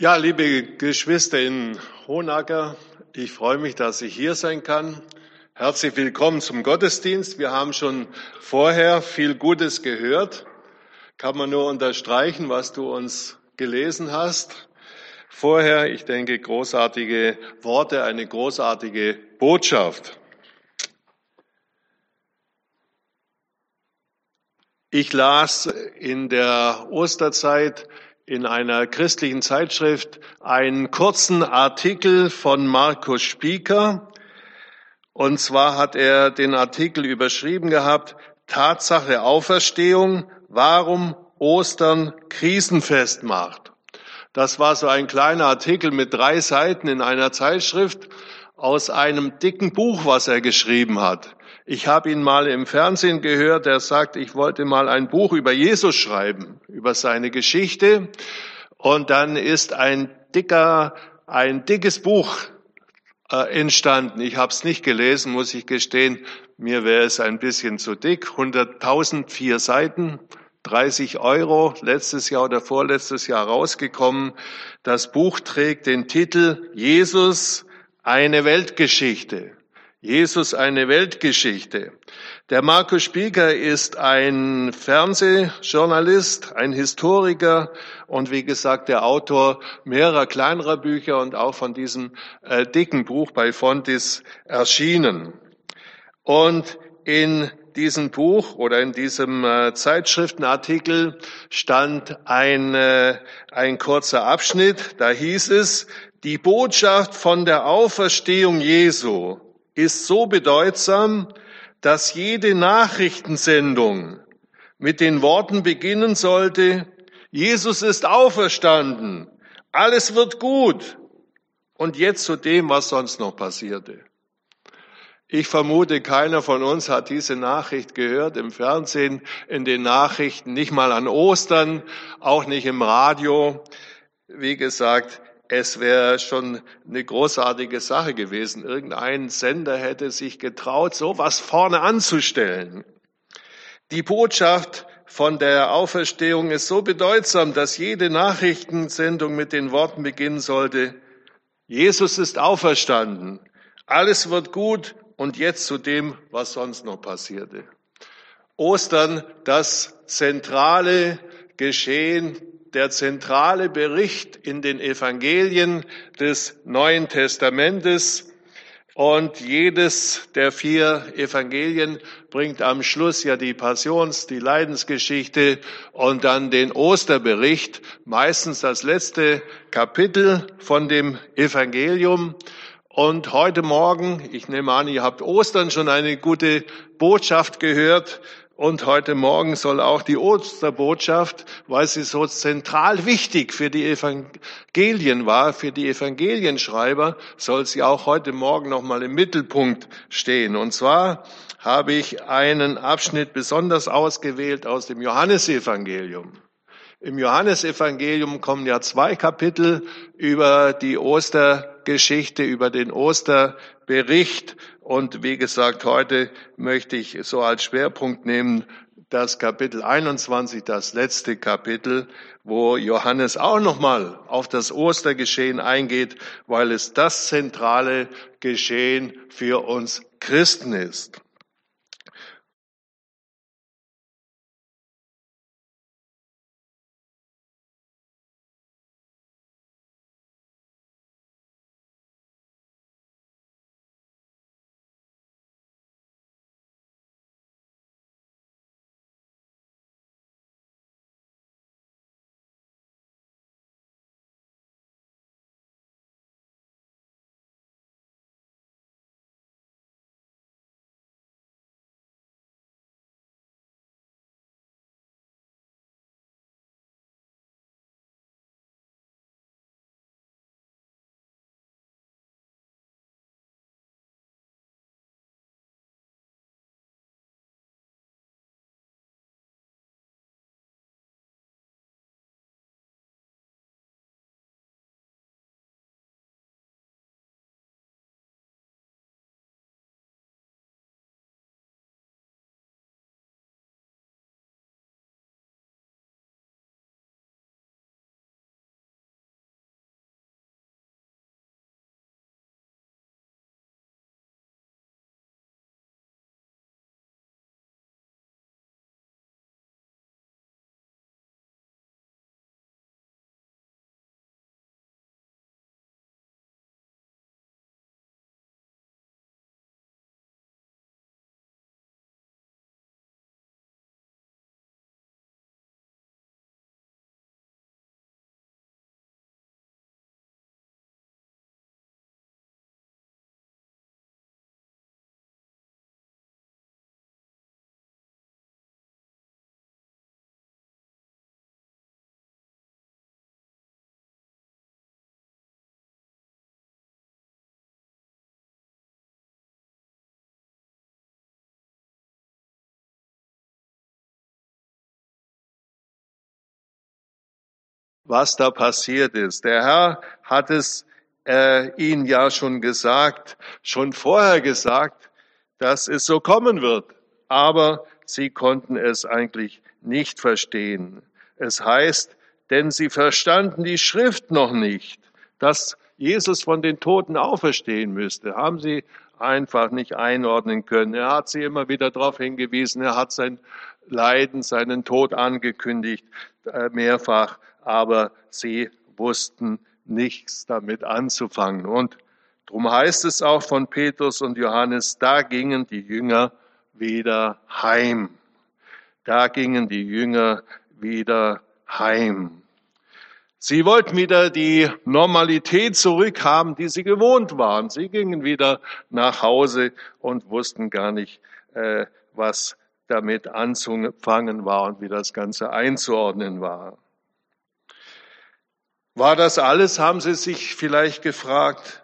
Ja, liebe Geschwister in Hohenacker, ich freue mich, dass ich hier sein kann. Herzlich willkommen zum Gottesdienst. Wir haben schon vorher viel Gutes gehört. Kann man nur unterstreichen, was du uns gelesen hast. Vorher, ich denke, großartige Worte, eine großartige Botschaft. Ich las in der Osterzeit in einer christlichen Zeitschrift einen kurzen Artikel von Markus Spieker. Und zwar hat er den Artikel überschrieben gehabt, Tatsache Auferstehung, warum Ostern Krisenfest macht. Das war so ein kleiner Artikel mit drei Seiten in einer Zeitschrift aus einem dicken Buch, was er geschrieben hat. Ich habe ihn mal im Fernsehen gehört, er sagt, ich wollte mal ein Buch über Jesus schreiben, über seine Geschichte. Und dann ist ein dicker, ein dickes Buch äh, entstanden. Ich habe es nicht gelesen, muss ich gestehen. Mir wäre es ein bisschen zu dick. 100.000, vier Seiten, 30 Euro, letztes Jahr oder vorletztes Jahr rausgekommen. Das Buch trägt den Titel Jesus, eine Weltgeschichte. Jesus eine Weltgeschichte. Der Markus Spieker ist ein Fernsehjournalist, ein Historiker und wie gesagt der Autor mehrerer kleinerer Bücher und auch von diesem äh, dicken Buch bei Fontis erschienen. Und in diesem Buch oder in diesem äh, Zeitschriftenartikel stand ein, äh, ein kurzer Abschnitt, da hieß es, die Botschaft von der Auferstehung Jesu ist so bedeutsam, dass jede Nachrichtensendung mit den Worten beginnen sollte, Jesus ist auferstanden, alles wird gut. Und jetzt zu dem, was sonst noch passierte. Ich vermute, keiner von uns hat diese Nachricht gehört im Fernsehen, in den Nachrichten, nicht mal an Ostern, auch nicht im Radio. Wie gesagt, es wäre schon eine großartige Sache gewesen. Irgendein Sender hätte sich getraut, so was vorne anzustellen. Die Botschaft von der Auferstehung ist so bedeutsam, dass jede Nachrichtensendung mit den Worten beginnen sollte, Jesus ist auferstanden, alles wird gut und jetzt zu dem, was sonst noch passierte. Ostern, das zentrale Geschehen der zentrale Bericht in den Evangelien des Neuen Testamentes. Und jedes der vier Evangelien bringt am Schluss ja die Passions-, die Leidensgeschichte und dann den Osterbericht, meistens das letzte Kapitel von dem Evangelium. Und heute Morgen, ich nehme an, ihr habt Ostern schon eine gute Botschaft gehört, und heute Morgen soll auch die Osterbotschaft, weil sie so zentral wichtig für die Evangelien war, für die Evangelienschreiber, soll sie auch heute Morgen nochmal im Mittelpunkt stehen. Und zwar habe ich einen Abschnitt besonders ausgewählt aus dem Johannesevangelium. Im Johannesevangelium kommen ja zwei Kapitel über die Ostergeschichte, über den Osterbericht. Und wie gesagt, heute möchte ich so als Schwerpunkt nehmen das Kapitel 21, das letzte Kapitel, wo Johannes auch nochmal auf das Ostergeschehen eingeht, weil es das zentrale Geschehen für uns Christen ist. Was da passiert ist. Der Herr hat es äh, ihnen ja schon gesagt, schon vorher gesagt, dass es so kommen wird. Aber sie konnten es eigentlich nicht verstehen. Es heißt, denn sie verstanden die Schrift noch nicht, dass Jesus von den Toten auferstehen müsste. Haben sie einfach nicht einordnen können. Er hat sie immer wieder darauf hingewiesen. Er hat sein Leiden, seinen Tod angekündigt, äh, mehrfach. Aber sie wussten nichts damit anzufangen. Und darum heißt es auch von Petrus und Johannes, da gingen die Jünger wieder heim. Da gingen die Jünger wieder heim. Sie wollten wieder die Normalität zurückhaben, die sie gewohnt waren. Sie gingen wieder nach Hause und wussten gar nicht, äh, was damit anzufangen war und wie das Ganze einzuordnen war. War das alles, haben Sie sich vielleicht gefragt?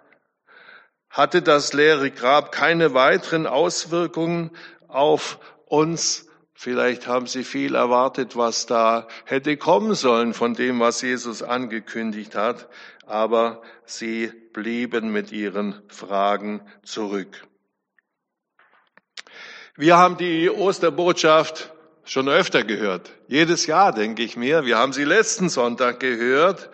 Hatte das leere Grab keine weiteren Auswirkungen auf uns? Vielleicht haben Sie viel erwartet, was da hätte kommen sollen von dem, was Jesus angekündigt hat, aber Sie blieben mit Ihren Fragen zurück. Wir haben die Osterbotschaft schon öfter gehört. Jedes Jahr, denke ich mir. Wir haben sie letzten Sonntag gehört.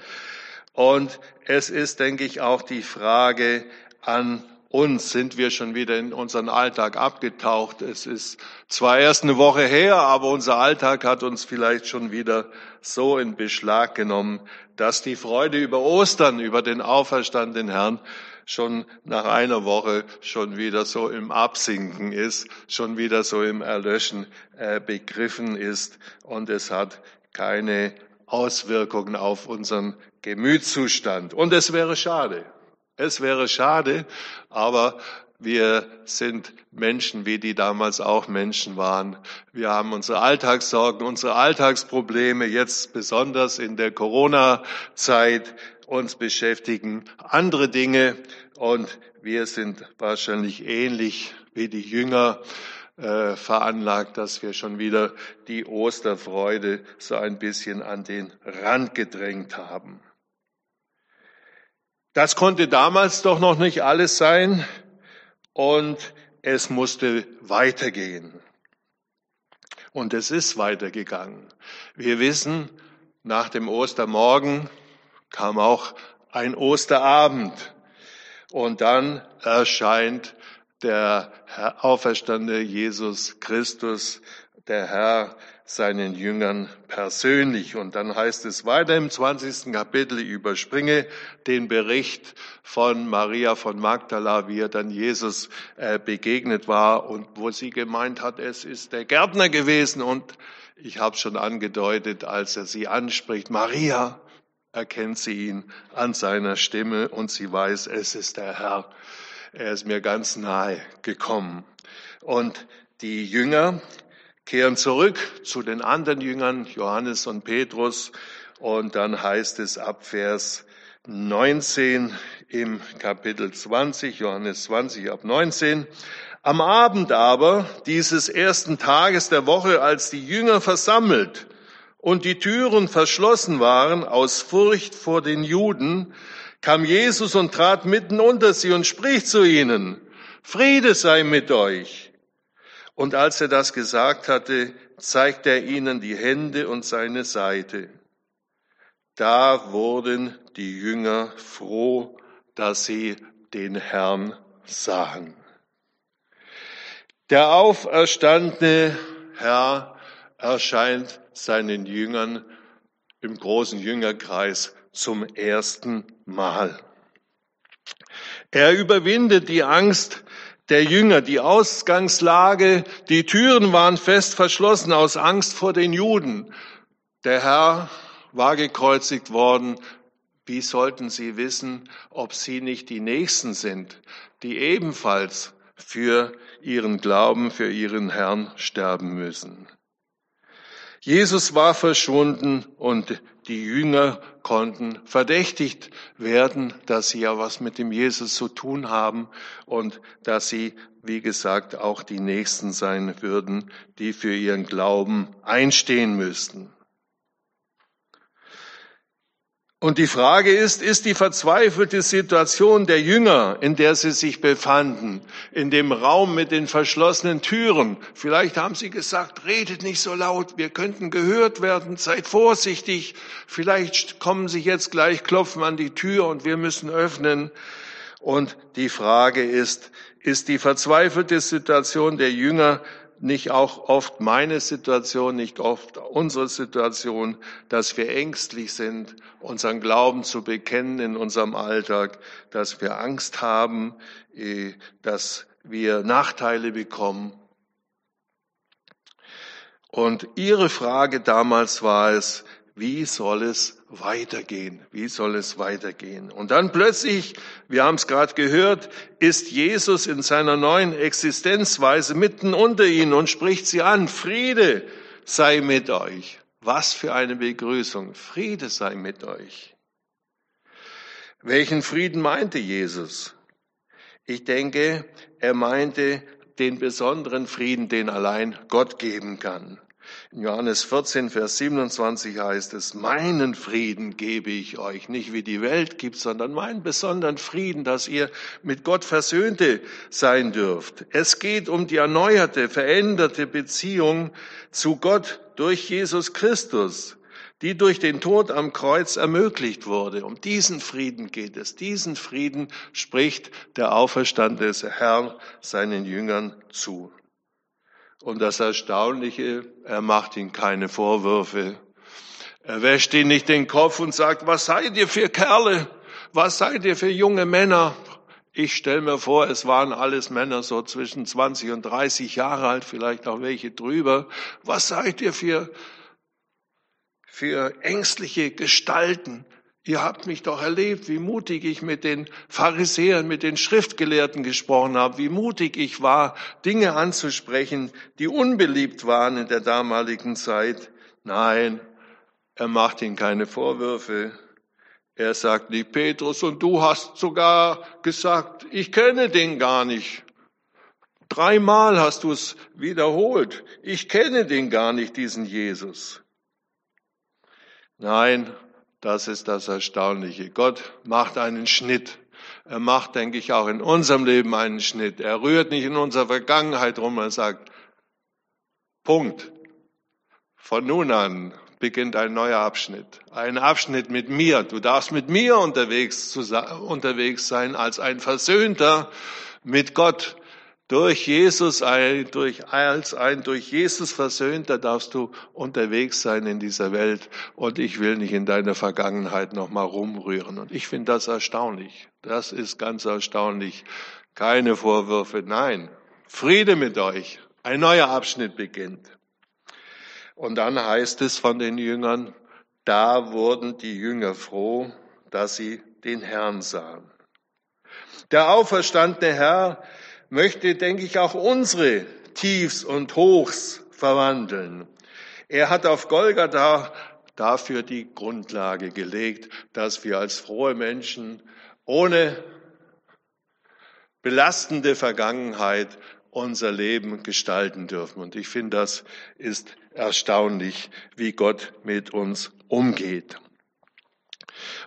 Und es ist, denke ich, auch die Frage an uns, sind wir schon wieder in unseren Alltag abgetaucht. Es ist zwar erst eine Woche her, aber unser Alltag hat uns vielleicht schon wieder so in Beschlag genommen, dass die Freude über Ostern, über den auferstandenen Herrn schon nach einer Woche schon wieder so im Absinken ist, schon wieder so im Erlöschen äh, begriffen ist und es hat keine Auswirkungen auf unseren Gemütszustand. Und es wäre schade. Es wäre schade, aber wir sind Menschen, wie die damals auch Menschen waren. Wir haben unsere Alltagssorgen, unsere Alltagsprobleme, jetzt besonders in der Corona-Zeit uns beschäftigen andere Dinge und wir sind wahrscheinlich ähnlich wie die Jünger äh, veranlagt, dass wir schon wieder die Osterfreude so ein bisschen an den Rand gedrängt haben. Das konnte damals doch noch nicht alles sein und es musste weitergehen. Und es ist weitergegangen. Wir wissen, nach dem Ostermorgen kam auch ein Osterabend und dann erscheint der auferstandene Jesus Christus, der Herr, seinen Jüngern persönlich. Und dann heißt es weiter im 20. Kapitel, ich überspringe den Bericht von Maria von Magdala, wie er dann Jesus äh, begegnet war und wo sie gemeint hat, es ist der Gärtner gewesen. Und ich habe schon angedeutet, als er sie anspricht, Maria, erkennt sie ihn an seiner Stimme und sie weiß, es ist der Herr. Er ist mir ganz nahe gekommen. Und die Jünger kehren zurück zu den anderen Jüngern, Johannes und Petrus. Und dann heißt es ab Vers 19 im Kapitel 20, Johannes 20 ab 19. Am Abend aber dieses ersten Tages der Woche, als die Jünger versammelt und die Türen verschlossen waren aus Furcht vor den Juden, kam Jesus und trat mitten unter sie und spricht zu ihnen, Friede sei mit euch. Und als er das gesagt hatte, zeigte er ihnen die Hände und seine Seite. Da wurden die Jünger froh, dass sie den Herrn sahen. Der auferstandene Herr erscheint seinen Jüngern im großen Jüngerkreis zum ersten Mal. Er überwindet die Angst der Jünger, die Ausgangslage, die Türen waren fest verschlossen aus Angst vor den Juden. Der Herr war gekreuzigt worden. Wie sollten sie wissen, ob sie nicht die Nächsten sind, die ebenfalls für ihren Glauben, für ihren Herrn sterben müssen? Jesus war verschwunden und die Jünger konnten verdächtigt werden, dass sie ja was mit dem Jesus zu tun haben und dass sie, wie gesagt, auch die Nächsten sein würden, die für ihren Glauben einstehen müssten. Und die Frage ist, ist die verzweifelte Situation der Jünger, in der sie sich befanden, in dem Raum mit den verschlossenen Türen, vielleicht haben sie gesagt, redet nicht so laut, wir könnten gehört werden, seid vorsichtig, vielleicht kommen sie jetzt gleich, klopfen an die Tür und wir müssen öffnen. Und die Frage ist, ist die verzweifelte Situation der Jünger nicht auch oft meine Situation, nicht oft unsere Situation, dass wir ängstlich sind, unseren Glauben zu bekennen in unserem Alltag, dass wir Angst haben, eh, dass wir Nachteile bekommen. Und Ihre Frage damals war es, wie soll es weitergehen? Wie soll es weitergehen? Und dann plötzlich, wir haben es gerade gehört, ist Jesus in seiner neuen Existenzweise mitten unter ihnen und spricht sie an. Friede sei mit euch. Was für eine Begrüßung. Friede sei mit euch. Welchen Frieden meinte Jesus? Ich denke, er meinte den besonderen Frieden, den allein Gott geben kann. In Johannes 14, Vers 27 heißt es, meinen Frieden gebe ich euch, nicht wie die Welt gibt, sondern meinen besonderen Frieden, dass ihr mit Gott Versöhnte sein dürft. Es geht um die erneuerte, veränderte Beziehung zu Gott durch Jesus Christus, die durch den Tod am Kreuz ermöglicht wurde. Um diesen Frieden geht es. Diesen Frieden spricht der auferstandene Herr seinen Jüngern zu. Und das Erstaunliche, er macht ihnen keine Vorwürfe. Er wäscht ihnen nicht den Kopf und sagt, was seid ihr für Kerle? Was seid ihr für junge Männer? Ich stelle mir vor, es waren alles Männer so zwischen 20 und 30 Jahre alt, vielleicht auch welche drüber. Was seid ihr für, für ängstliche Gestalten? Ihr habt mich doch erlebt, wie mutig ich mit den Pharisäern, mit den Schriftgelehrten gesprochen habe, wie mutig ich war, Dinge anzusprechen, die unbeliebt waren in der damaligen Zeit. Nein, er macht ihnen keine Vorwürfe. Er sagt nicht, Petrus, und du hast sogar gesagt, ich kenne den gar nicht. Dreimal hast du es wiederholt. Ich kenne den gar nicht, diesen Jesus. Nein, das ist das Erstaunliche. Gott macht einen Schnitt. Er macht, denke ich, auch in unserem Leben einen Schnitt. Er rührt nicht in unserer Vergangenheit rum. Er sagt, Punkt. Von nun an beginnt ein neuer Abschnitt. Ein Abschnitt mit mir. Du darfst mit mir unterwegs, unterwegs sein als ein Versöhnter mit Gott. Durch Jesus, durch, als ein durch Jesus Versöhnter darfst du unterwegs sein in dieser Welt. Und ich will nicht in deiner Vergangenheit nochmal rumrühren. Und ich finde das erstaunlich. Das ist ganz erstaunlich. Keine Vorwürfe, nein. Friede mit euch. Ein neuer Abschnitt beginnt. Und dann heißt es von den Jüngern, da wurden die Jünger froh, dass sie den Herrn sahen. Der auferstandene Herr möchte, denke ich, auch unsere Tiefs und Hochs verwandeln. Er hat auf Golgatha dafür die Grundlage gelegt, dass wir als frohe Menschen ohne belastende Vergangenheit unser Leben gestalten dürfen. Und ich finde, das ist erstaunlich, wie Gott mit uns umgeht.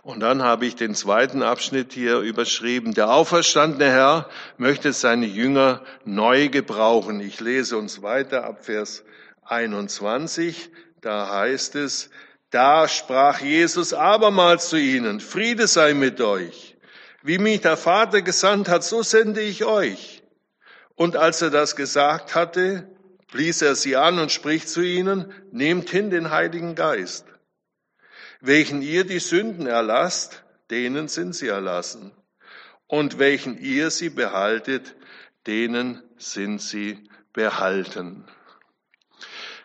Und dann habe ich den zweiten Abschnitt hier überschrieben. Der auferstandene Herr möchte seine Jünger neu gebrauchen. Ich lese uns weiter ab Vers 21. Da heißt es, da sprach Jesus abermals zu ihnen, Friede sei mit euch. Wie mich der Vater gesandt hat, so sende ich euch. Und als er das gesagt hatte, blies er sie an und spricht zu ihnen, nehmt hin den Heiligen Geist. Welchen ihr die Sünden erlasst, denen sind sie erlassen. Und welchen ihr sie behaltet, denen sind sie behalten.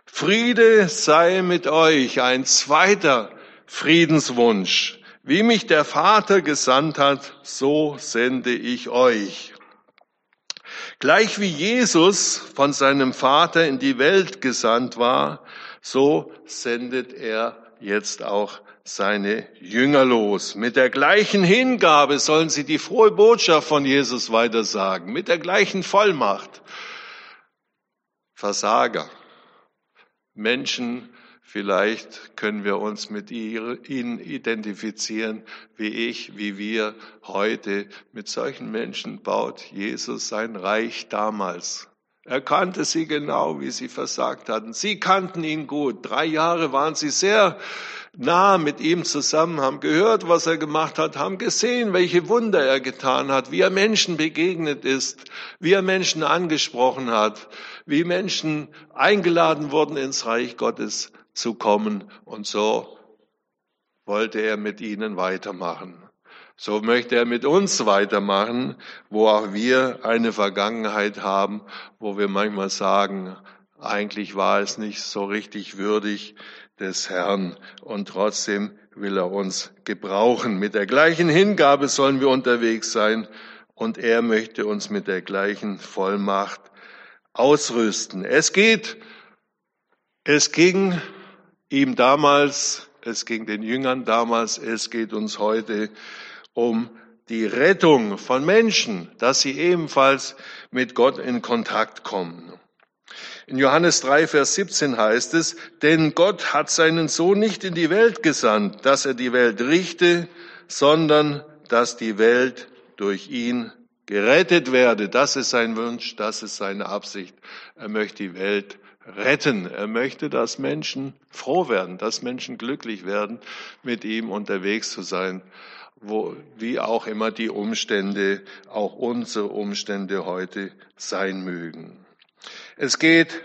Friede sei mit euch, ein zweiter Friedenswunsch. Wie mich der Vater gesandt hat, so sende ich euch. Gleich wie Jesus von seinem Vater in die Welt gesandt war, so sendet er jetzt auch seine Jünger los. Mit der gleichen Hingabe sollen sie die frohe Botschaft von Jesus weitersagen, mit der gleichen Vollmacht. Versager, Menschen, Vielleicht können wir uns mit ihnen identifizieren, wie ich, wie wir heute. Mit solchen Menschen baut Jesus sein Reich damals. Er kannte sie genau, wie sie versagt hatten. Sie kannten ihn gut. Drei Jahre waren sie sehr nah mit ihm zusammen, haben gehört, was er gemacht hat, haben gesehen, welche Wunder er getan hat, wie er Menschen begegnet ist, wie er Menschen angesprochen hat, wie Menschen eingeladen wurden, ins Reich Gottes zu kommen. Und so wollte er mit ihnen weitermachen. So möchte er mit uns weitermachen, wo auch wir eine Vergangenheit haben, wo wir manchmal sagen, eigentlich war es nicht so richtig würdig, des Herrn und trotzdem will er uns gebrauchen. Mit der gleichen Hingabe sollen wir unterwegs sein und er möchte uns mit der gleichen Vollmacht ausrüsten. Es geht, es ging ihm damals, es ging den Jüngern damals, es geht uns heute um die Rettung von Menschen, dass sie ebenfalls mit Gott in Kontakt kommen. In Johannes 3, Vers 17 heißt es, denn Gott hat seinen Sohn nicht in die Welt gesandt, dass er die Welt richte, sondern dass die Welt durch ihn gerettet werde. Das ist sein Wunsch, das ist seine Absicht. Er möchte die Welt retten. Er möchte, dass Menschen froh werden, dass Menschen glücklich werden, mit ihm unterwegs zu sein, wo, wie auch immer die Umstände, auch unsere Umstände heute sein mögen. Es geht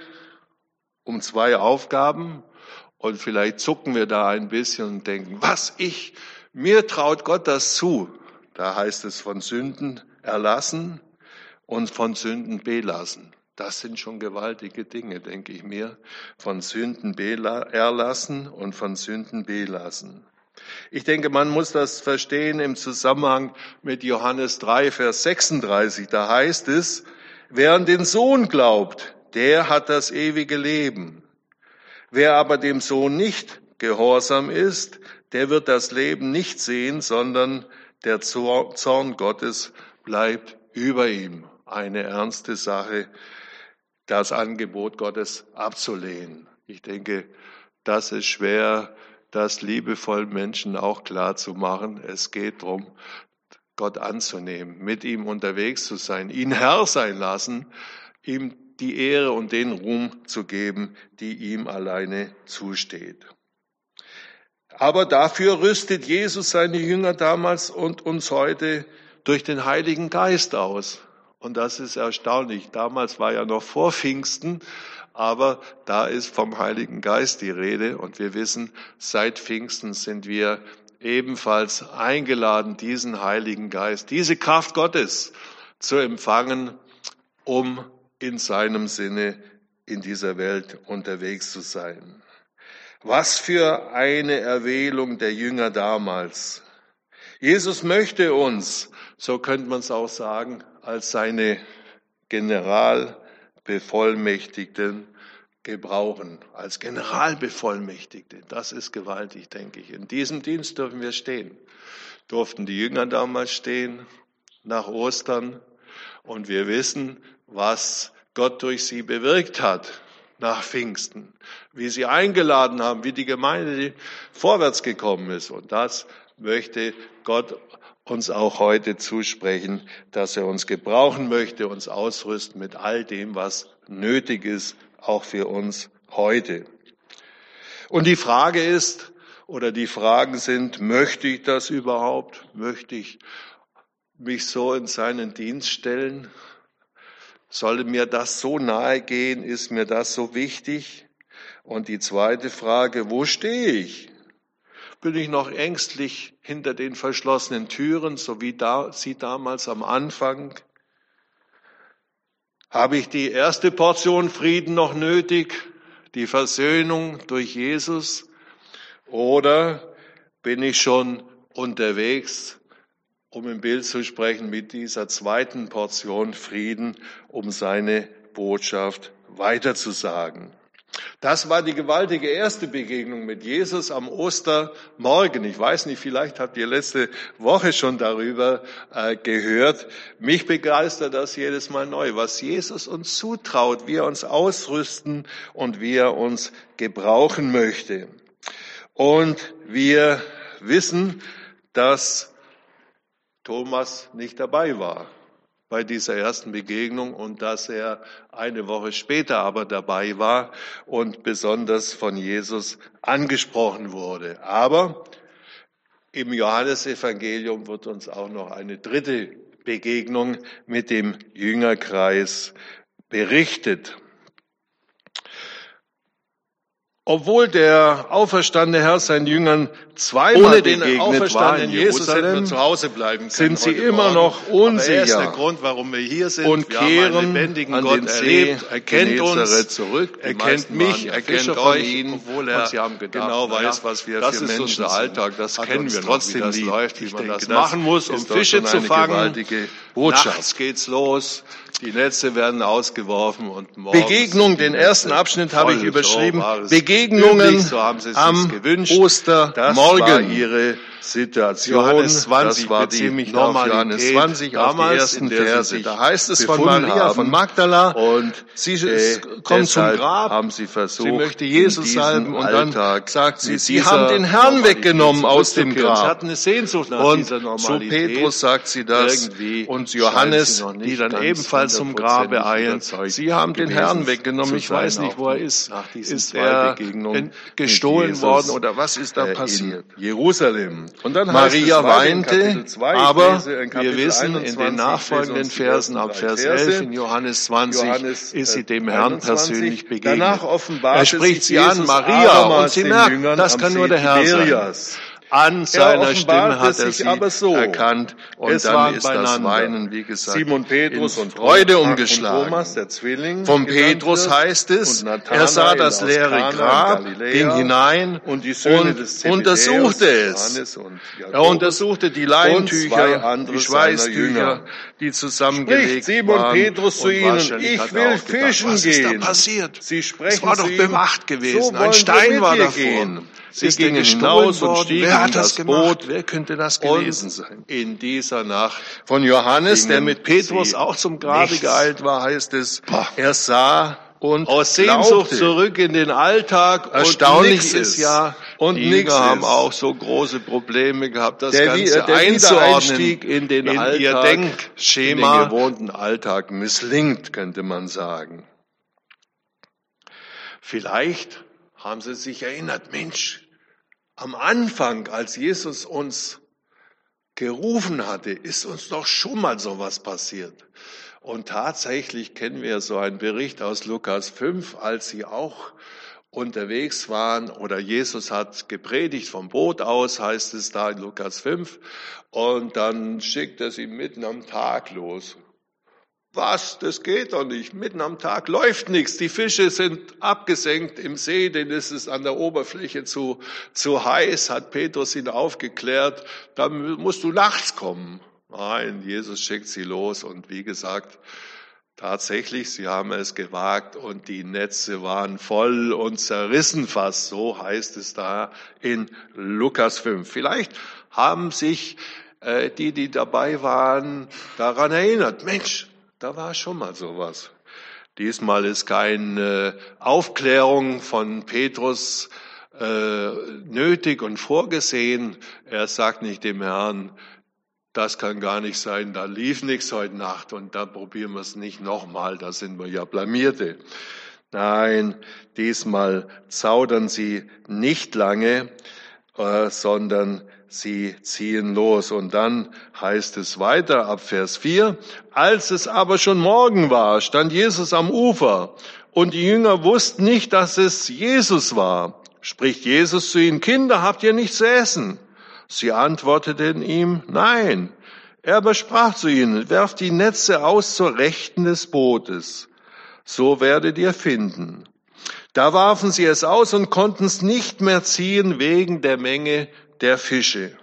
um zwei Aufgaben und vielleicht zucken wir da ein bisschen und denken, was ich, mir traut Gott das zu. Da heißt es von Sünden erlassen und von Sünden belassen. Das sind schon gewaltige Dinge, denke ich mir. Von Sünden erlassen und von Sünden belassen. Ich denke, man muss das verstehen im Zusammenhang mit Johannes 3, Vers 36. Da heißt es, wer an den Sohn glaubt, der hat das ewige Leben. Wer aber dem Sohn nicht gehorsam ist, der wird das Leben nicht sehen, sondern der Zorn Gottes bleibt über ihm. Eine ernste Sache, das Angebot Gottes abzulehnen. Ich denke, das ist schwer, das liebevoll Menschen auch klar zu machen. Es geht darum, Gott anzunehmen, mit ihm unterwegs zu sein, ihn Herr sein lassen, ihm die Ehre und den Ruhm zu geben, die ihm alleine zusteht. Aber dafür rüstet Jesus seine Jünger damals und uns heute durch den Heiligen Geist aus. Und das ist erstaunlich. Damals war ja noch vor Pfingsten, aber da ist vom Heiligen Geist die Rede. Und wir wissen, seit Pfingsten sind wir ebenfalls eingeladen, diesen Heiligen Geist, diese Kraft Gottes zu empfangen, um in seinem Sinne in dieser Welt unterwegs zu sein. Was für eine Erwählung der Jünger damals. Jesus möchte uns, so könnte man es auch sagen, als seine Generalbevollmächtigten gebrauchen, als Generalbevollmächtigte. Das ist gewaltig, denke ich. In diesem Dienst dürfen wir stehen. Durften die Jünger damals stehen, nach Ostern. Und wir wissen, was Gott durch sie bewirkt hat nach Pfingsten, wie sie eingeladen haben, wie die Gemeinde vorwärts gekommen ist. Und das möchte Gott uns auch heute zusprechen, dass er uns gebrauchen möchte, uns ausrüsten mit all dem, was nötig ist, auch für uns heute. Und die Frage ist, oder die Fragen sind, möchte ich das überhaupt? Möchte ich mich so in seinen Dienst stellen? Soll mir das so nahe gehen? Ist mir das so wichtig? Und die zweite Frage, wo stehe ich? Bin ich noch ängstlich hinter den verschlossenen Türen, so wie da, sie damals am Anfang? Habe ich die erste Portion Frieden noch nötig, die Versöhnung durch Jesus? Oder bin ich schon unterwegs um im Bild zu sprechen, mit dieser zweiten Portion Frieden, um seine Botschaft weiterzusagen. Das war die gewaltige erste Begegnung mit Jesus am Ostermorgen. Ich weiß nicht, vielleicht habt ihr letzte Woche schon darüber äh, gehört. Mich begeistert das jedes Mal neu, was Jesus uns zutraut, wie er uns ausrüsten und wie er uns gebrauchen möchte. Und wir wissen, dass Thomas nicht dabei war bei dieser ersten Begegnung und dass er eine Woche später aber dabei war und besonders von Jesus angesprochen wurde. Aber im Johannesevangelium wird uns auch noch eine dritte Begegnung mit dem Jüngerkreis berichtet. Obwohl der auferstandene Herr seinen Jüngern zweimal Ohne den auferstandenen Jesus hätten wir zu Hause bleiben können. Sind sie immer Morgen. noch unsicher. Aber er ist der Grund, warum wir hier sind. Und wir kehren an Gott den erlebt. Er kennt uns zurück. Er kennt mich, er kennt euch, obwohl er gedacht, genau weiß, was wir das für Menschen ist unser Alltag. Das kennen wir trotzdem noch, wie das läuft, wie man das machen muss, um Fische zu fangen. Botschaft. Nachts geht's los. Die Netze werden ausgeworfen und morgens Begegnung, den ersten Abschnitt habe ich überschrieben. Begegnungen so am Ostermorgen. Ihre Situation. Johannes 20, das war die mich auf Johannes 20 auf die ersten Verse. Da heißt es von Maria von Magdala und sie äh, kommt zum Grab. Haben sie versucht, sie möchte Jesus salben und dann sagt sie, sie haben den Herrn weggenommen aus dem Grab. Und Normalität. Zu Petrus sagt sie das und Johannes, die dann ebenfalls zum Grabe eilen. Sie haben den Herrn weggenommen. Ich weiß nicht, wo er ist. Ist er gestohlen worden oder was ist da äh, passiert? Jerusalem. Und dann Maria weinte, aber wir wissen in den nachfolgenden Versen ab Vers 11 in Johannes 20 Johannes, ist sie dem Herrn 21, persönlich begegnet. Er spricht sie an, Maria, und sie merkt, das kann nur der Herr sein. An seiner Stimme hat er sie so. erkannt und es dann ist beieinander. das Weinen, wie gesagt, Simon Petrus und Freude umgeschlagen. Thomas, der Zwilling, Vom Petrus heißt es, er sah das leere Grab, ging hinein und, und untersuchte es. Er untersuchte die Leintücher, die Schweißtücher, die zusammengelegt Simon waren. Petrus zu ihnen, ich will fischen was gehen. Was ist da passiert? Sie sprechen es war doch bemacht gewesen. Ein Stein war davor. Gehen. Sie gingen hinaus und stiegen Wer hat das, das Boot. Wer könnte das gewesen sein? In dieser Nacht von Johannes, der mit Petrus auch zum Grabe nichts. geeilt war, heißt es, Boah. er sah und aus Sehnsucht glaubte. zurück in den Alltag. Erstaunlich ist ja, und die Jünger haben auch so große Probleme gehabt, das der, Ganze der einzuordnen in, den in Alltag, ihr Denkschema, in den gewohnten Alltag misslingt, könnte man sagen. Vielleicht haben sie sich erinnert, Mensch, am Anfang, als Jesus uns gerufen hatte, ist uns doch schon mal sowas passiert. Und tatsächlich kennen wir so einen Bericht aus Lukas 5, als sie auch unterwegs waren oder Jesus hat gepredigt vom Boot aus, heißt es da in Lukas 5. Und dann schickt er sie mitten am Tag los. Was? Das geht doch nicht. Mitten am Tag läuft nichts. Die Fische sind abgesenkt im See, denn es ist an der Oberfläche zu, zu heiß, hat Petrus ihn aufgeklärt. Dann musst du nachts kommen. Nein, Jesus schickt sie los und wie gesagt, tatsächlich, sie haben es gewagt und die Netze waren voll und zerrissen fast. So heißt es da in Lukas 5. Vielleicht haben sich äh, die, die dabei waren, daran erinnert. Mensch, da war schon mal sowas. Diesmal ist keine Aufklärung von Petrus äh, nötig und vorgesehen. Er sagt nicht dem Herrn, das kann gar nicht sein, da lief nichts heute Nacht und da probieren wir es nicht nochmal, da sind wir ja blamierte. Nein, diesmal zaudern sie nicht lange, äh, sondern sie ziehen los. Und dann heißt es weiter ab Vers 4, als es aber schon Morgen war, stand Jesus am Ufer und die Jünger wussten nicht, dass es Jesus war. Spricht Jesus zu ihnen, Kinder, habt ihr nichts zu essen? Sie antworteten ihm, nein. Er aber sprach zu ihnen, werft die Netze aus zur Rechten des Bootes. So werdet ihr finden. Da warfen sie es aus und konnten es nicht mehr ziehen wegen der Menge der Fische.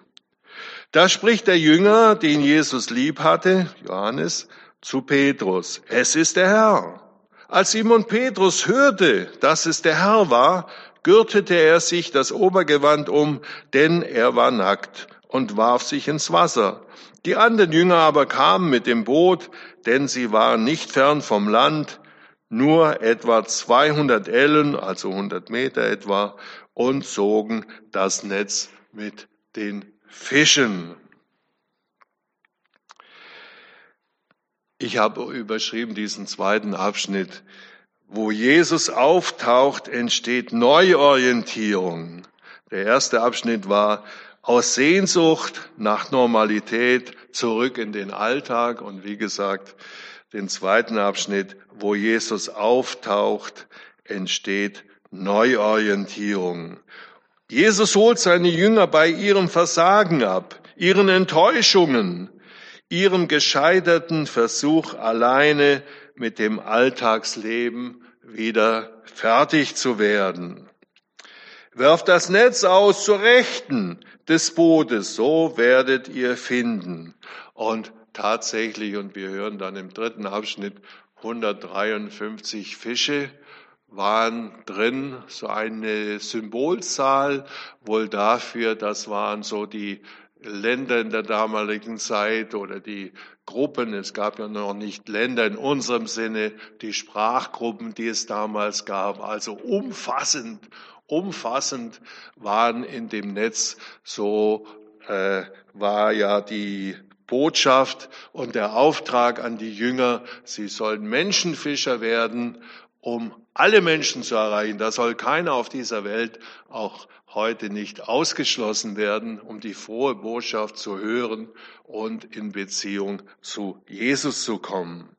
Da spricht der Jünger, den Jesus lieb hatte, Johannes, zu Petrus. Es ist der Herr. Als Simon Petrus hörte, dass es der Herr war, gürtete er sich das Obergewand um, denn er war nackt und warf sich ins Wasser. Die anderen Jünger aber kamen mit dem Boot, denn sie waren nicht fern vom Land, nur etwa 200 Ellen, also 100 Meter etwa, und zogen das Netz mit den Fischen. Ich habe überschrieben diesen zweiten Abschnitt. Wo Jesus auftaucht, entsteht Neuorientierung. Der erste Abschnitt war aus Sehnsucht nach Normalität zurück in den Alltag und wie gesagt, den zweiten Abschnitt, wo Jesus auftaucht, entsteht Neuorientierung. Jesus holt seine Jünger bei ihrem Versagen ab, ihren Enttäuschungen, ihrem gescheiterten Versuch alleine mit dem Alltagsleben wieder fertig zu werden. Werft das Netz aus zur Rechten des Bootes, so werdet ihr finden. Und tatsächlich, und wir hören dann im dritten Abschnitt, 153 Fische waren drin, so eine Symbolzahl, wohl dafür, das waren so die Länder in der damaligen Zeit oder die Gruppen, es gab ja noch nicht Länder in unserem Sinne, die Sprachgruppen, die es damals gab, also umfassend, umfassend waren in dem Netz, so äh, war ja die Botschaft und der Auftrag an die Jünger, sie sollen Menschenfischer werden, um alle Menschen zu erreichen. Da soll keiner auf dieser Welt auch heute nicht ausgeschlossen werden, um die frohe Botschaft zu hören und in Beziehung zu Jesus zu kommen.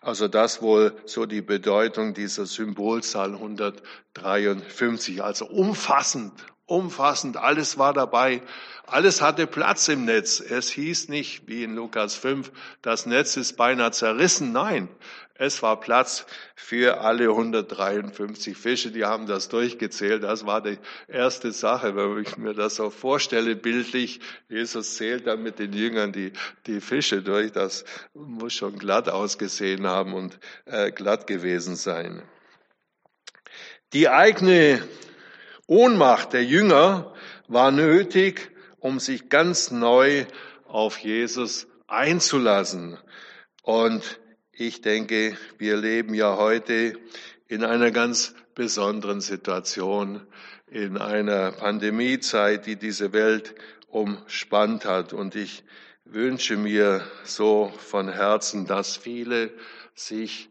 Also das wohl so die Bedeutung dieser Symbolzahl 153. Also umfassend, umfassend, alles war dabei. Alles hatte Platz im Netz. Es hieß nicht, wie in Lukas 5, das Netz ist beinahe zerrissen. Nein, es war Platz für alle 153 Fische. Die haben das durchgezählt. Das war die erste Sache, wenn ich mir das so vorstelle, bildlich. Jesus zählt dann mit den Jüngern die, die Fische durch. Das muss schon glatt ausgesehen haben und äh, glatt gewesen sein. Die eigene Ohnmacht der Jünger war nötig, um sich ganz neu auf Jesus einzulassen. Und ich denke, wir leben ja heute in einer ganz besonderen Situation, in einer Pandemiezeit, die diese Welt umspannt hat. Und ich wünsche mir so von Herzen, dass viele sich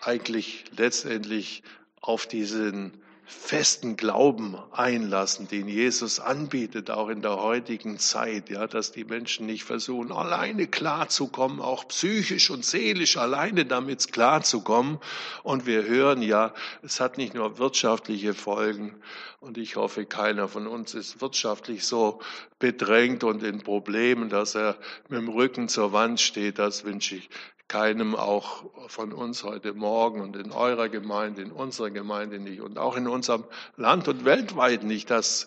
eigentlich letztendlich auf diesen festen Glauben einlassen, den Jesus anbietet, auch in der heutigen Zeit, ja, dass die Menschen nicht versuchen, alleine klarzukommen, auch psychisch und seelisch alleine damit klarzukommen. Und wir hören ja, es hat nicht nur wirtschaftliche Folgen. Und ich hoffe, keiner von uns ist wirtschaftlich so bedrängt und in Problemen, dass er mit dem Rücken zur Wand steht. Das wünsche ich keinem auch von uns heute Morgen und in eurer Gemeinde, in unserer Gemeinde nicht und auch in unserem Land und weltweit nicht, dass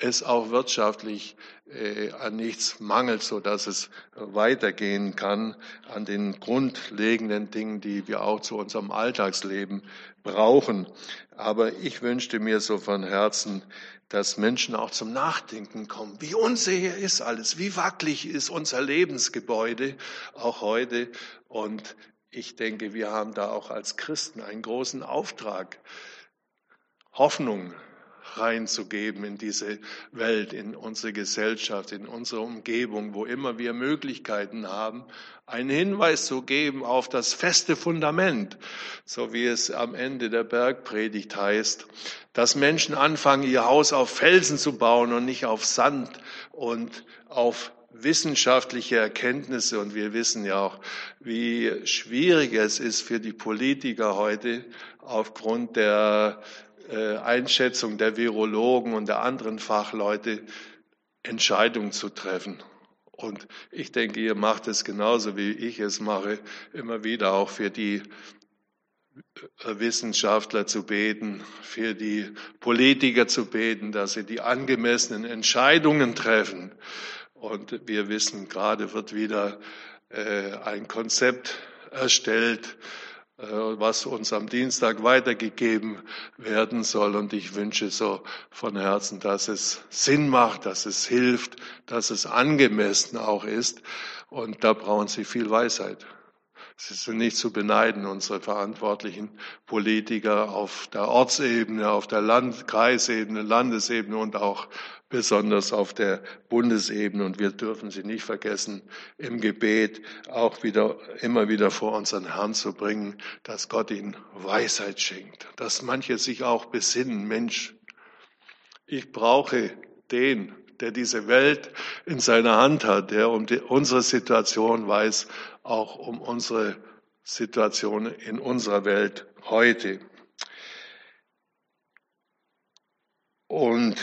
es auch wirtschaftlich äh, an nichts mangelt, so dass es weitergehen kann an den grundlegenden Dingen, die wir auch zu unserem Alltagsleben brauchen. Aber ich wünschte mir so von Herzen, dass Menschen auch zum Nachdenken kommen. Wie unsicher ist alles? Wie wackelig ist unser Lebensgebäude auch heute? Und ich denke, wir haben da auch als Christen einen großen Auftrag, Hoffnung reinzugeben in diese Welt, in unsere Gesellschaft, in unsere Umgebung, wo immer wir Möglichkeiten haben, einen Hinweis zu geben auf das feste Fundament, so wie es am Ende der Bergpredigt heißt, dass Menschen anfangen, ihr Haus auf Felsen zu bauen und nicht auf Sand und auf wissenschaftliche Erkenntnisse. Und wir wissen ja auch, wie schwierig es ist für die Politiker heute aufgrund der äh, Einschätzung der Virologen und der anderen Fachleute Entscheidungen zu treffen. Und ich denke, ihr macht es genauso, wie ich es mache, immer wieder auch für die äh, Wissenschaftler zu beten, für die Politiker zu beten, dass sie die angemessenen Entscheidungen treffen. Und wir wissen, gerade wird wieder äh, ein Konzept erstellt, was uns am Dienstag weitergegeben werden soll. Und ich wünsche so von Herzen, dass es Sinn macht, dass es hilft, dass es angemessen auch ist. Und da brauchen Sie viel Weisheit. Sie sind nicht zu beneiden, unsere verantwortlichen Politiker auf der Ortsebene, auf der Landkreisebene, Landesebene und auch besonders auf der Bundesebene. Und wir dürfen sie nicht vergessen, im Gebet auch wieder, immer wieder vor unseren Herrn zu bringen, dass Gott ihnen Weisheit schenkt, dass manche sich auch besinnen, Mensch, ich brauche den, der diese Welt in seiner Hand hat, der um die, unsere Situation weiß, auch um unsere Situation in unserer Welt heute. Und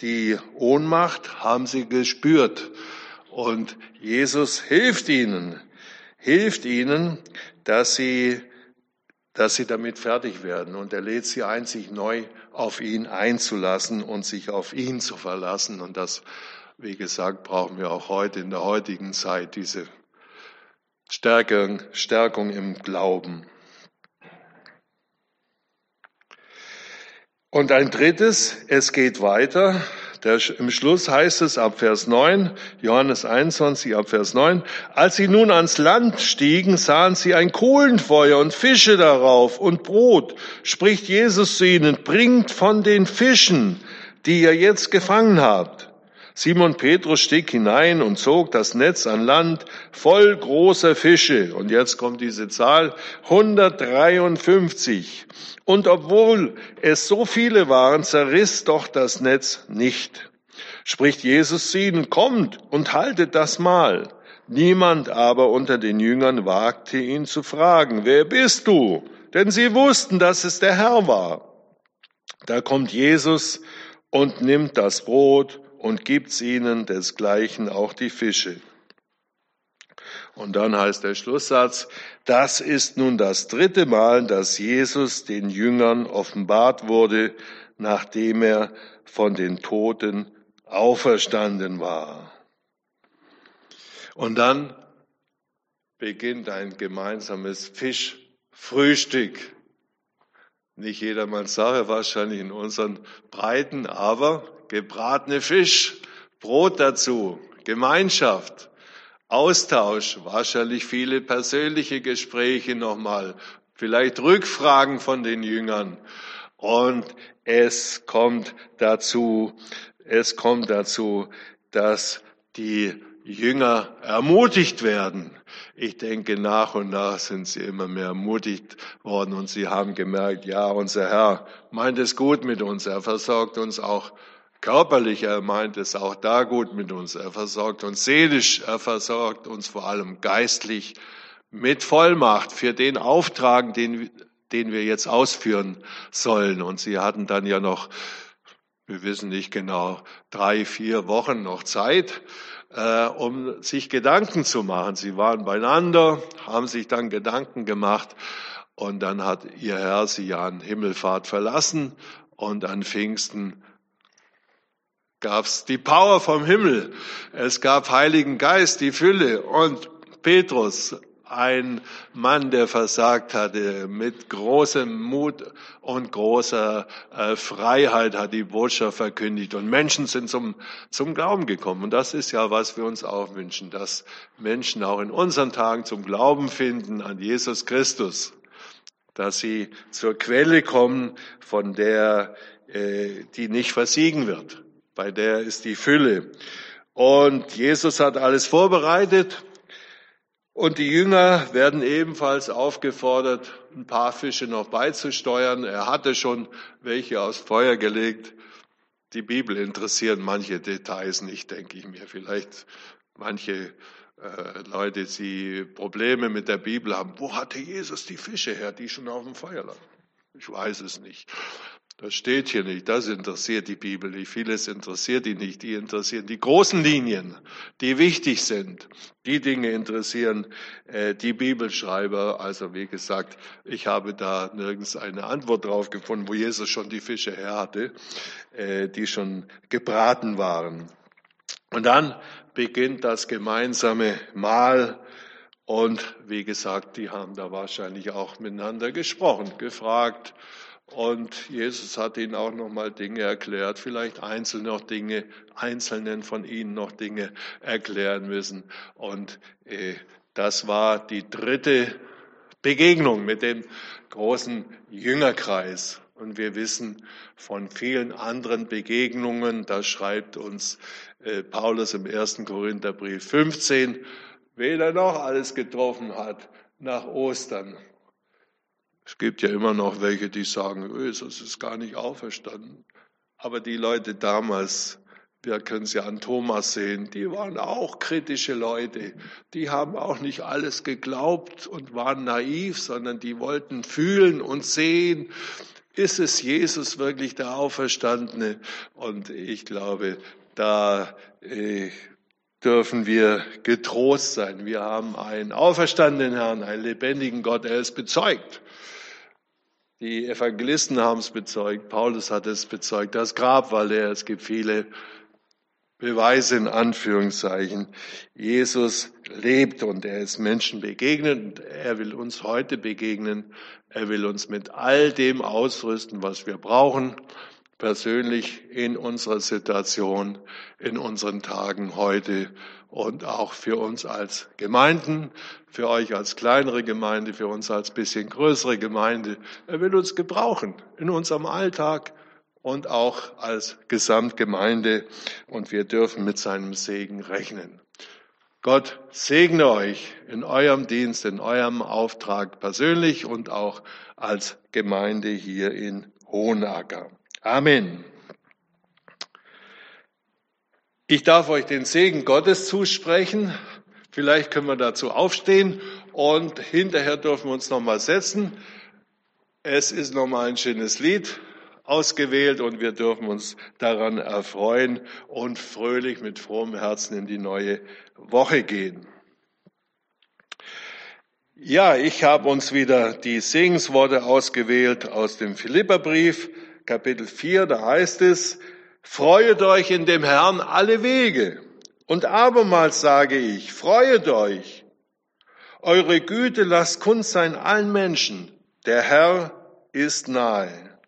die Ohnmacht haben sie gespürt. Und Jesus hilft ihnen, hilft ihnen, dass sie, dass sie damit fertig werden. Und er lädt sie ein, sich neu auf ihn einzulassen und sich auf ihn zu verlassen. Und das, wie gesagt, brauchen wir auch heute in der heutigen Zeit, diese Stärkung, Stärkung im Glauben. Und ein drittes, es geht weiter. Der, Im Schluss heißt es ab Vers 9, Johannes 21 ab Vers 9, als sie nun ans Land stiegen, sahen sie ein Kohlenfeuer und Fische darauf und Brot. Spricht Jesus zu ihnen, bringt von den Fischen, die ihr jetzt gefangen habt. Simon Petrus stieg hinein und zog das Netz an Land voll großer Fische. Und jetzt kommt diese Zahl 153. Und obwohl es so viele waren, zerriss doch das Netz nicht. Spricht Jesus zu ihnen, kommt und haltet das Mahl. Niemand aber unter den Jüngern wagte ihn zu fragen, wer bist du? Denn sie wussten, dass es der Herr war. Da kommt Jesus und nimmt das Brot und gibt's ihnen desgleichen auch die Fische. Und dann heißt der Schlusssatz, das ist nun das dritte Mal, dass Jesus den Jüngern offenbart wurde, nachdem er von den Toten auferstanden war. Und dann beginnt ein gemeinsames Fischfrühstück. Nicht jedermanns Sache wahrscheinlich in unseren Breiten, aber gebratene Fisch, Brot dazu, Gemeinschaft, Austausch, wahrscheinlich viele persönliche Gespräche nochmal, vielleicht Rückfragen von den Jüngern. Und es kommt dazu, es kommt dazu, dass die Jünger ermutigt werden. Ich denke, nach und nach sind sie immer mehr ermutigt worden und sie haben gemerkt, ja, unser Herr meint es gut mit uns. Er versorgt uns auch körperlich, er meint es auch da gut mit uns. Er versorgt uns seelisch, er versorgt uns vor allem geistlich mit Vollmacht für den Auftrag, den, den wir jetzt ausführen sollen. Und sie hatten dann ja noch, wir wissen nicht genau, drei, vier Wochen noch Zeit, äh, um sich Gedanken zu machen. Sie waren beieinander, haben sich dann Gedanken gemacht und dann hat ihr Herr sie an Himmelfahrt verlassen und an Pfingsten gab's die Power vom Himmel. Es gab Heiligen Geist, die Fülle und Petrus, ein Mann, der versagt hatte, mit großem Mut und großer äh, Freiheit hat die Botschaft verkündigt und Menschen sind zum, zum Glauben gekommen. Und das ist ja, was wir uns auch wünschen, dass Menschen auch in unseren Tagen zum Glauben finden an Jesus Christus, dass sie zur Quelle kommen, von der, äh, die nicht versiegen wird bei der ist die Fülle. Und Jesus hat alles vorbereitet und die Jünger werden ebenfalls aufgefordert, ein paar Fische noch beizusteuern. Er hatte schon welche aus Feuer gelegt. Die Bibel interessiert manche Details nicht, denke ich mir. Vielleicht manche äh, Leute, die Probleme mit der Bibel haben. Wo hatte Jesus die Fische her, die schon auf dem Feuer lagen? Ich weiß es nicht. Das steht hier nicht. Das interessiert die Bibel nicht. Vieles interessiert die nicht. Die interessieren die großen Linien, die wichtig sind. Die Dinge interessieren äh, die Bibelschreiber. Also wie gesagt, ich habe da nirgends eine Antwort drauf gefunden, wo Jesus schon die Fische her hatte, äh, die schon gebraten waren. Und dann beginnt das gemeinsame Mahl Und wie gesagt, die haben da wahrscheinlich auch miteinander gesprochen, gefragt. Und Jesus hat ihnen auch noch mal Dinge erklärt, vielleicht einzeln noch Dinge, einzelnen von ihnen noch Dinge erklären müssen. Und äh, das war die dritte Begegnung mit dem großen Jüngerkreis. Und wir wissen von vielen anderen Begegnungen, da schreibt uns äh, Paulus im ersten Korintherbrief 15, wen er noch alles getroffen hat nach Ostern. Es gibt ja immer noch welche, die sagen, Jesus ist gar nicht auferstanden. Aber die Leute damals, wir können es ja an Thomas sehen, die waren auch kritische Leute. Die haben auch nicht alles geglaubt und waren naiv, sondern die wollten fühlen und sehen, ist es Jesus wirklich der Auferstandene? Und ich glaube, da äh, dürfen wir getrost sein. Wir haben einen auferstandenen Herrn, einen lebendigen Gott. Er ist bezeugt. Die Evangelisten haben es bezeugt. Paulus hat es bezeugt. Das Grab war leer. Es gibt viele Beweise in Anführungszeichen. Jesus lebt und er ist Menschen begegnet und er will uns heute begegnen. Er will uns mit all dem ausrüsten, was wir brauchen, persönlich in unserer Situation, in unseren Tagen heute und auch für uns als Gemeinden, für euch als kleinere Gemeinde, für uns als bisschen größere Gemeinde. Er will uns gebrauchen in unserem Alltag und auch als Gesamtgemeinde und wir dürfen mit seinem Segen rechnen. Gott segne euch in eurem Dienst, in eurem Auftrag persönlich und auch als Gemeinde hier in Hohenacker. Amen. Ich darf euch den Segen Gottes zusprechen. Vielleicht können wir dazu aufstehen und hinterher dürfen wir uns nochmal setzen. Es ist nochmal ein schönes Lied ausgewählt und wir dürfen uns daran erfreuen und fröhlich mit frohem Herzen in die neue Woche gehen. Ja, ich habe uns wieder die Segensworte ausgewählt aus dem Philipperbrief, Kapitel 4, da heißt es, Freuet euch in dem Herrn alle Wege. Und abermals sage ich, freuet euch. Eure Güte lasst kund sein allen Menschen. Der Herr ist nahe.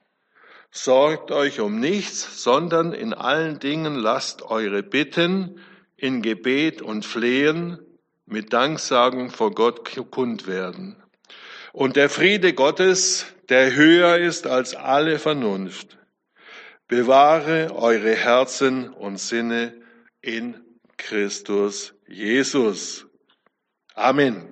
Sorgt euch um nichts, sondern in allen Dingen lasst eure Bitten in Gebet und Flehen mit Danksagen vor Gott kund werden. Und der Friede Gottes, der höher ist als alle Vernunft, bewahre eure Herzen und Sinne in Christus Jesus. Amen.